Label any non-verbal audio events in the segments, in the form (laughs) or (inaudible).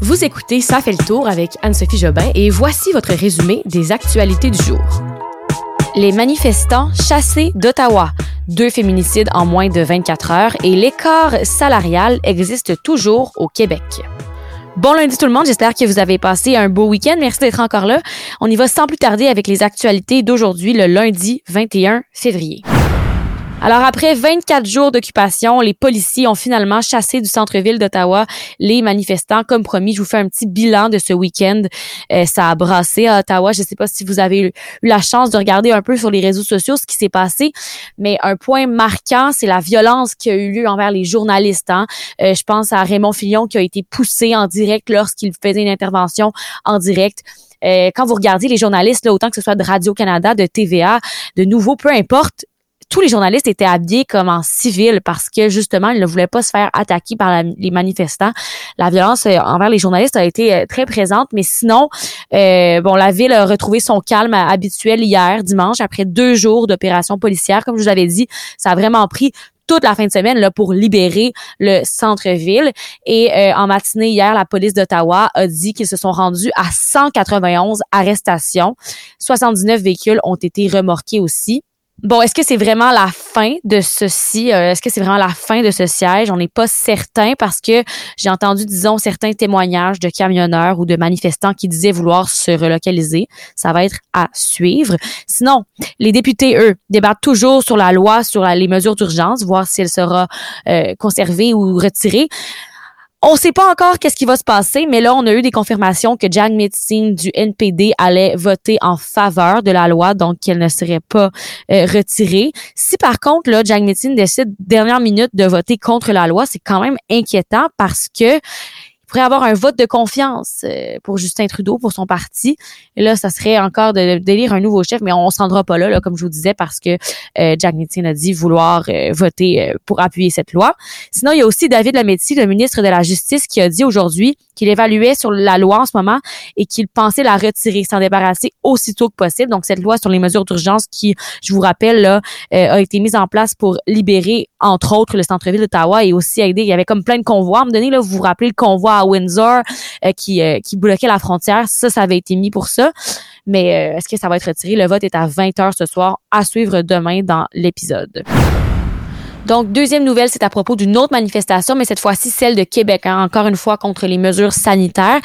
Vous écoutez Ça fait le tour avec Anne-Sophie Jobin et voici votre résumé des actualités du jour. Les manifestants chassés d'Ottawa, deux féminicides en moins de 24 heures et l'écart salarial existe toujours au Québec. Bon lundi tout le monde, j'espère que vous avez passé un beau week-end. Merci d'être encore là. On y va sans plus tarder avec les actualités d'aujourd'hui, le lundi 21 février. Alors, après 24 jours d'occupation, les policiers ont finalement chassé du centre-ville d'Ottawa les manifestants. Comme promis, je vous fais un petit bilan de ce week-end. Euh, ça a brassé à Ottawa. Je ne sais pas si vous avez eu la chance de regarder un peu sur les réseaux sociaux ce qui s'est passé, mais un point marquant, c'est la violence qui a eu lieu envers les journalistes. Hein. Euh, je pense à Raymond Fillon qui a été poussé en direct lorsqu'il faisait une intervention en direct. Euh, quand vous regardez les journalistes, là, autant que ce soit de Radio-Canada, de TVA, de nouveau, peu importe, tous les journalistes étaient habillés comme en civil parce que justement, ils ne voulaient pas se faire attaquer par les manifestants. La violence euh, envers les journalistes a été euh, très présente, mais sinon, euh, bon, la ville a retrouvé son calme habituel hier, dimanche, après deux jours d'opération policière. Comme je vous avais dit, ça a vraiment pris toute la fin de semaine là pour libérer le centre-ville. Et en matinée hier, la police d'Ottawa a dit qu'ils se sont rendus à 191 arrestations. 79 véhicules ont été remorqués aussi. Bon, est-ce que c'est vraiment la fin de ceci? Euh, est-ce que c'est vraiment la fin de ce siège? On n'est pas certain parce que j'ai entendu, disons, certains témoignages de camionneurs ou de manifestants qui disaient vouloir se relocaliser. Ça va être à suivre. Sinon, les députés, eux, débattent toujours sur la loi, sur les mesures d'urgence, voir si elle sera euh, conservée ou retirée. On ne sait pas encore qu'est-ce qui va se passer, mais là, on a eu des confirmations que Jack Metzing du NPD allait voter en faveur de la loi, donc qu'elle ne serait pas euh, retirée. Si par contre, là, Jack Metzing décide dernière minute de voter contre la loi, c'est quand même inquiétant parce que pourrait avoir un vote de confiance euh, pour Justin Trudeau, pour son parti. Là, ça serait encore de d'élire un nouveau chef, mais on ne se rendra pas là, là, comme je vous disais, parce que euh, Jack Nicholson a dit vouloir euh, voter pour appuyer cette loi. Sinon, il y a aussi David Lametti, le ministre de la Justice, qui a dit aujourd'hui qu'il évaluait sur la loi en ce moment et qu'il pensait la retirer, s'en débarrasser aussitôt que possible. Donc, cette loi sur les mesures d'urgence qui, je vous rappelle, là, a été mise en place pour libérer, entre autres, le centre-ville d'Ottawa et aussi aider. Il y avait comme plein de convois. À un moment donné, là, vous vous rappelez le convoi à Windsor euh, qui, euh, qui bloquait la frontière. Ça, ça avait été mis pour ça. Mais euh, est-ce que ça va être retiré? Le vote est à 20 h ce soir, à suivre demain dans l'épisode. Donc, deuxième nouvelle, c'est à propos d'une autre manifestation, mais cette fois-ci celle de Québec, hein, encore une fois contre les mesures sanitaires.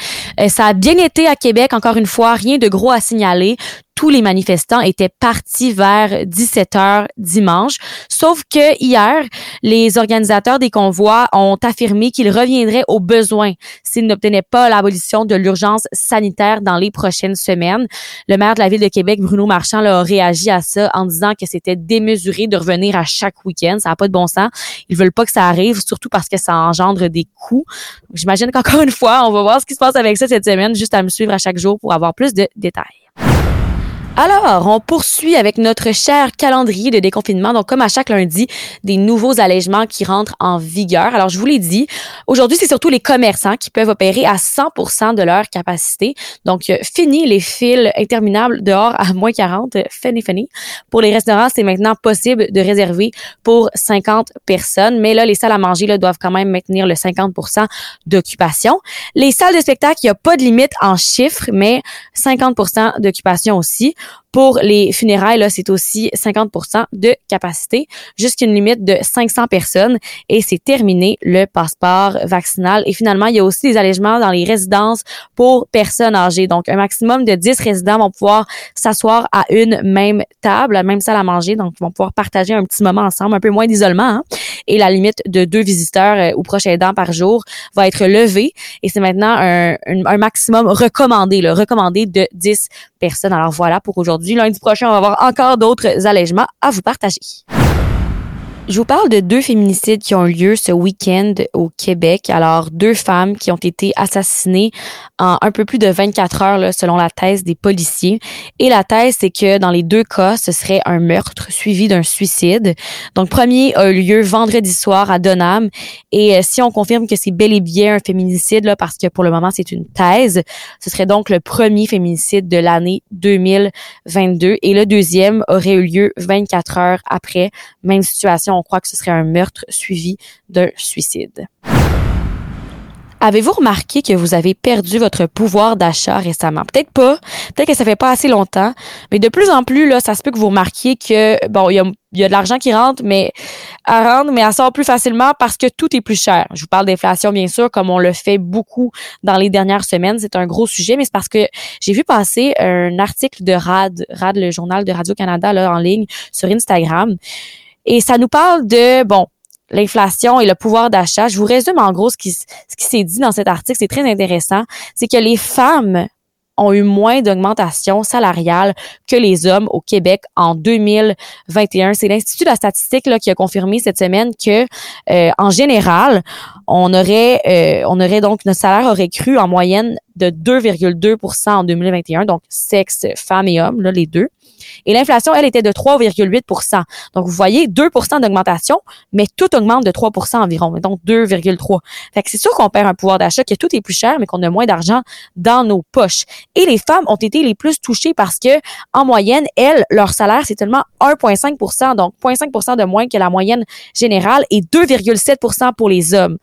ça a bien été à Québec, encore une fois, rien de gros à signaler tous les manifestants étaient partis vers 17 heures dimanche. Sauf que hier, les organisateurs des convois ont affirmé qu'ils reviendraient aux besoins s'ils n'obtenaient pas l'abolition de l'urgence sanitaire dans les prochaines semaines. Le maire de la ville de Québec, Bruno Marchand, a réagi à ça en disant que c'était démesuré de revenir à chaque week-end. Ça n'a pas de bon sens. Ils veulent pas que ça arrive, surtout parce que ça engendre des coûts. J'imagine qu'encore une fois, on va voir ce qui se passe avec ça cette semaine, juste à me suivre à chaque jour pour avoir plus de détails. Alors, on poursuit avec notre cher calendrier de déconfinement. Donc, comme à chaque lundi, des nouveaux allègements qui rentrent en vigueur. Alors, je vous l'ai dit, aujourd'hui, c'est surtout les commerçants qui peuvent opérer à 100% de leur capacité. Donc, euh, fini les files interminables dehors à moins 40, fini, fini. Pour les restaurants, c'est maintenant possible de réserver pour 50 personnes. Mais là, les salles à manger là, doivent quand même maintenir le 50% d'occupation. Les salles de spectacle, il n'y a pas de limite en chiffres, mais 50% d'occupation aussi. Pour les funérailles, là, c'est aussi 50% de capacité, jusqu'à une limite de 500 personnes et c'est terminé le passeport vaccinal. Et finalement, il y a aussi des allègements dans les résidences pour personnes âgées. Donc, un maximum de 10 résidents vont pouvoir s'asseoir à une même table, même salle à manger. Donc, ils vont pouvoir partager un petit moment ensemble, un peu moins d'isolement. Hein. Et la limite de deux visiteurs euh, ou proches aidants par jour va être levée. Et c'est maintenant un, un, maximum recommandé, le recommandé de 10 personnes. Alors voilà pour aujourd'hui Lundi prochain, on va avoir encore d'autres allègements à vous partager. Je vous parle de deux féminicides qui ont eu lieu ce week-end au Québec. Alors, deux femmes qui ont été assassinées en un peu plus de 24 heures, là, selon la thèse des policiers. Et la thèse, c'est que dans les deux cas, ce serait un meurtre suivi d'un suicide. Donc, premier a eu lieu vendredi soir à Donham. Et euh, si on confirme que c'est bel et bien un féminicide, là, parce que pour le moment, c'est une thèse, ce serait donc le premier féminicide de l'année 2022. Et le deuxième aurait eu lieu 24 heures après. Même situation on croit que ce serait un meurtre suivi d'un suicide. Avez-vous remarqué que vous avez perdu votre pouvoir d'achat récemment? Peut-être pas, peut-être que ça fait pas assez longtemps, mais de plus en plus, là, ça se peut que vous remarquiez que, bon, il y a, de l'argent qui rentre, mais à rendre, mais elle sort plus facilement parce que tout est plus cher. Je vous parle d'inflation, bien sûr, comme on le fait beaucoup dans les dernières semaines. C'est un gros sujet, mais c'est parce que j'ai vu passer un article de RAD, RAD, le journal de Radio-Canada, là, en ligne sur Instagram. Et ça nous parle de, bon, l'inflation et le pouvoir d'achat. Je vous résume en gros ce qui, ce qui s'est dit dans cet article. C'est très intéressant. C'est que les femmes ont eu moins d'augmentation salariale que les hommes au Québec en 2021. C'est l'Institut de la statistique là, qui a confirmé cette semaine que, euh, en général, on aurait, euh, on aurait donc notre salaire aurait cru en moyenne de 2,2% en 2021, donc sexe, femmes et hommes, là, les deux. Et l'inflation, elle, était de 3,8% Donc, vous voyez, 2% d'augmentation, mais tout augmente de 3% environ, donc 2,3 Fait que c'est sûr qu'on perd un pouvoir d'achat, que tout est plus cher, mais qu'on a moins d'argent dans nos poches. Et les femmes ont été les plus touchées parce que, en moyenne, elles, leur salaire, c'est seulement 1,5% donc 0,5% de moins que la moyenne générale et 2,7% pour les hommes.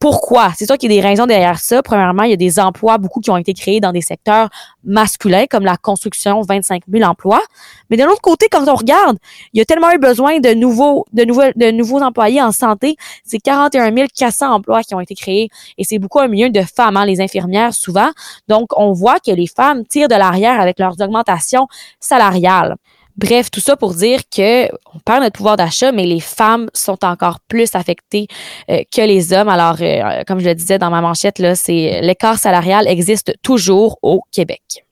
Pourquoi? C'est sûr qu'il y a des raisons derrière ça. Premièrement, il y a des emplois, beaucoup qui ont été créés dans des secteurs masculins, comme la construction, 25 000 emplois. Mais de l'autre côté, quand on regarde, il y a tellement eu besoin de nouveaux, de nouveaux, de nouveaux employés en santé. C'est 41 400 emplois qui ont été créés. Et c'est beaucoup un milieu de femmes, hein, les infirmières, souvent. Donc, on voit que les femmes tirent de l'arrière avec leurs augmentations salariales. Bref, tout ça pour dire que on perd notre pouvoir d'achat, mais les femmes sont encore plus affectées euh, que les hommes. Alors, euh, comme je le disais dans ma manchette, là, c'est l'écart salarial existe toujours au Québec.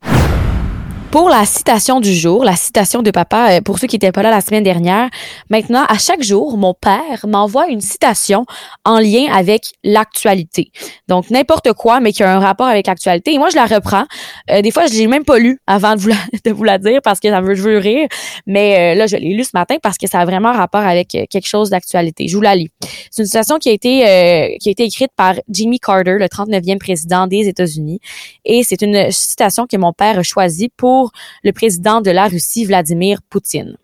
Pour la citation du jour, la citation de papa, euh, pour ceux qui n'étaient pas là la semaine dernière, maintenant, à chaque jour, mon père m'envoie une citation en lien avec l'actualité. Donc, n'importe quoi, mais qui a un rapport avec l'actualité. Et moi, je la reprends. Euh, des fois, je l'ai même pas lu avant de vous la, (laughs) de vous la dire parce que ça me veut rire. Mais euh, là, je l'ai lu ce matin parce que ça a vraiment rapport avec quelque chose d'actualité. Je vous la lis. C'est une citation qui a été, qui a été écrite par Jimmy Carter, le 39e président des États-Unis. Et c'est une citation que mon père a choisie pour le président de la Russie, Vladimir Poutine.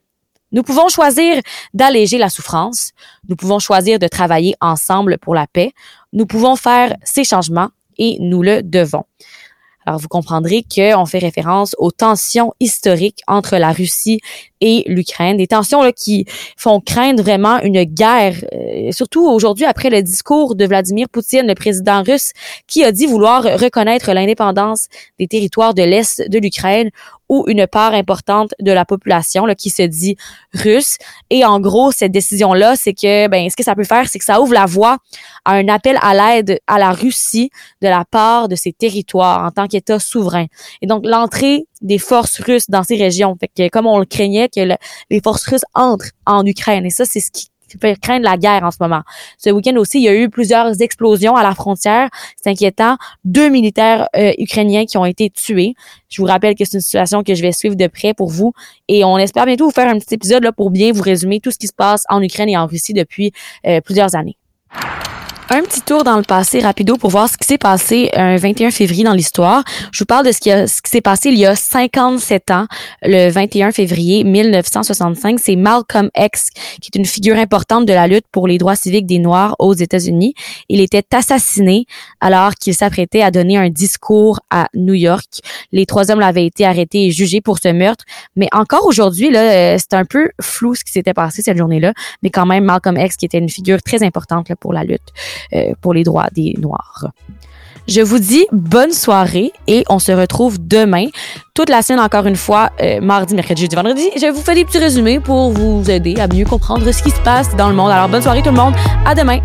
Nous pouvons choisir d'alléger la souffrance, nous pouvons choisir de travailler ensemble pour la paix, nous pouvons faire ces changements et nous le devons. Alors, vous comprendrez qu'on fait référence aux tensions historiques entre la Russie et l'Ukraine, des tensions qui font craindre vraiment une guerre, euh, surtout aujourd'hui après le discours de Vladimir Poutine, le président russe, qui a dit vouloir reconnaître l'indépendance des territoires de l'Est de l'Ukraine une part importante de la population qui se dit russe. Et en gros, cette décision-là, c'est que ben, ce que ça peut faire, c'est que ça ouvre la voie à un appel à l'aide à la Russie de la part de ses territoires en tant qu'État souverain. Et donc, l'entrée des forces russes dans ces régions. Fait que, comme on le craignait, que les forces russes entrent en Ukraine. Et ça, c'est ce qui fait craindre la guerre en ce moment. Ce week-end aussi, il y a eu plusieurs explosions à la frontière. C'est inquiétant. Deux militaires euh, ukrainiens qui ont été tués. Je vous rappelle que c'est une situation que je vais suivre de près pour vous. Et on espère bientôt vous faire un petit épisode là, pour bien vous résumer tout ce qui se passe en Ukraine et en Russie depuis euh, plusieurs années. Un petit tour dans le passé rapido pour voir ce qui s'est passé un 21 février dans l'histoire. Je vous parle de ce qui, qui s'est passé il y a 57 ans, le 21 février 1965. C'est Malcolm X, qui est une figure importante de la lutte pour les droits civiques des Noirs aux États-Unis. Il était assassiné alors qu'il s'apprêtait à donner un discours à New York. Les trois hommes l'avaient été arrêtés et jugés pour ce meurtre. Mais encore aujourd'hui, là, euh, c'est un peu flou ce qui s'était passé cette journée-là. Mais quand même, Malcolm X, qui était une figure très importante pour la lutte. Euh, pour les droits des Noirs. Je vous dis bonne soirée et on se retrouve demain. Toute la semaine, encore une fois, euh, mardi, mercredi, jeudi, vendredi. Je vous fais des petits résumés pour vous aider à mieux comprendre ce qui se passe dans le monde. Alors, bonne soirée tout le monde. À demain.